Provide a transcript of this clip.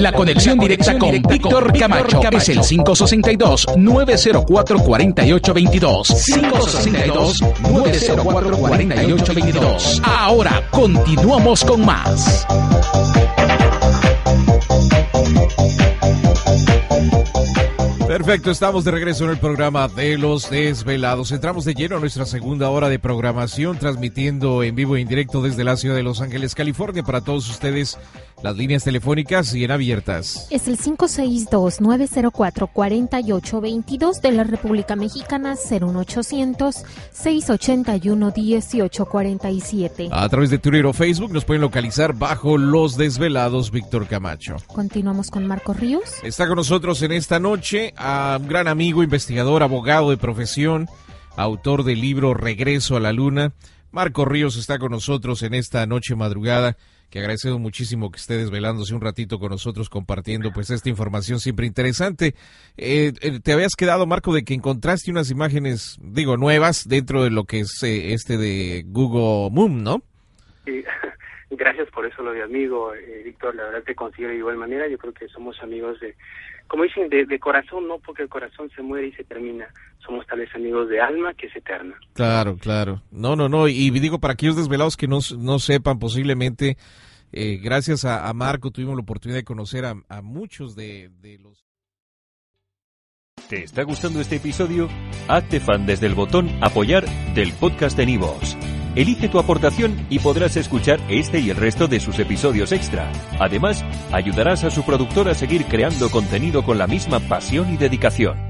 La conexión directa con Víctor Camacho es el 562-904-4822. 562-904-4822. Ahora continuamos con más. Perfecto, estamos de regreso en el programa de los desvelados. Entramos de lleno a nuestra segunda hora de programación, transmitiendo en vivo e indirecto desde la ciudad de Los Ángeles, California, para todos ustedes las líneas telefónicas bien abiertas. Es el 562-904-4822 de la República Mexicana, 01800-681-1847. A través de Twitter o Facebook nos pueden localizar bajo Los Desvelados Víctor Camacho. Continuamos con Marco Ríos. Está con nosotros en esta noche a un gran amigo, investigador, abogado de profesión, autor del libro Regreso a la Luna. Marco Ríos está con nosotros en esta noche madrugada que agradecemos muchísimo que esté desvelándose un ratito con nosotros compartiendo pues esta información siempre interesante. Eh, eh, te habías quedado, Marco, de que encontraste unas imágenes, digo, nuevas dentro de lo que es eh, este de Google Moon, ¿no? Sí, gracias por eso lo de amigo, eh, Víctor, la verdad te considero de igual manera, yo creo que somos amigos de, como dicen, de, de corazón, no porque el corazón se muere y se termina, somos amigos de alma que es eterna. Claro, claro. No, no, no. Y digo, para aquellos desvelados que no, no sepan, posiblemente, eh, gracias a, a, Marco, tuvimos la oportunidad de conocer a, a muchos de, de, los... ¿Te está gustando este episodio? Hazte fan desde el botón apoyar del podcast de Nivos. Elige tu aportación y podrás escuchar este y el resto de sus episodios extra. Además, ayudarás a su productor a seguir creando contenido con la misma pasión y dedicación.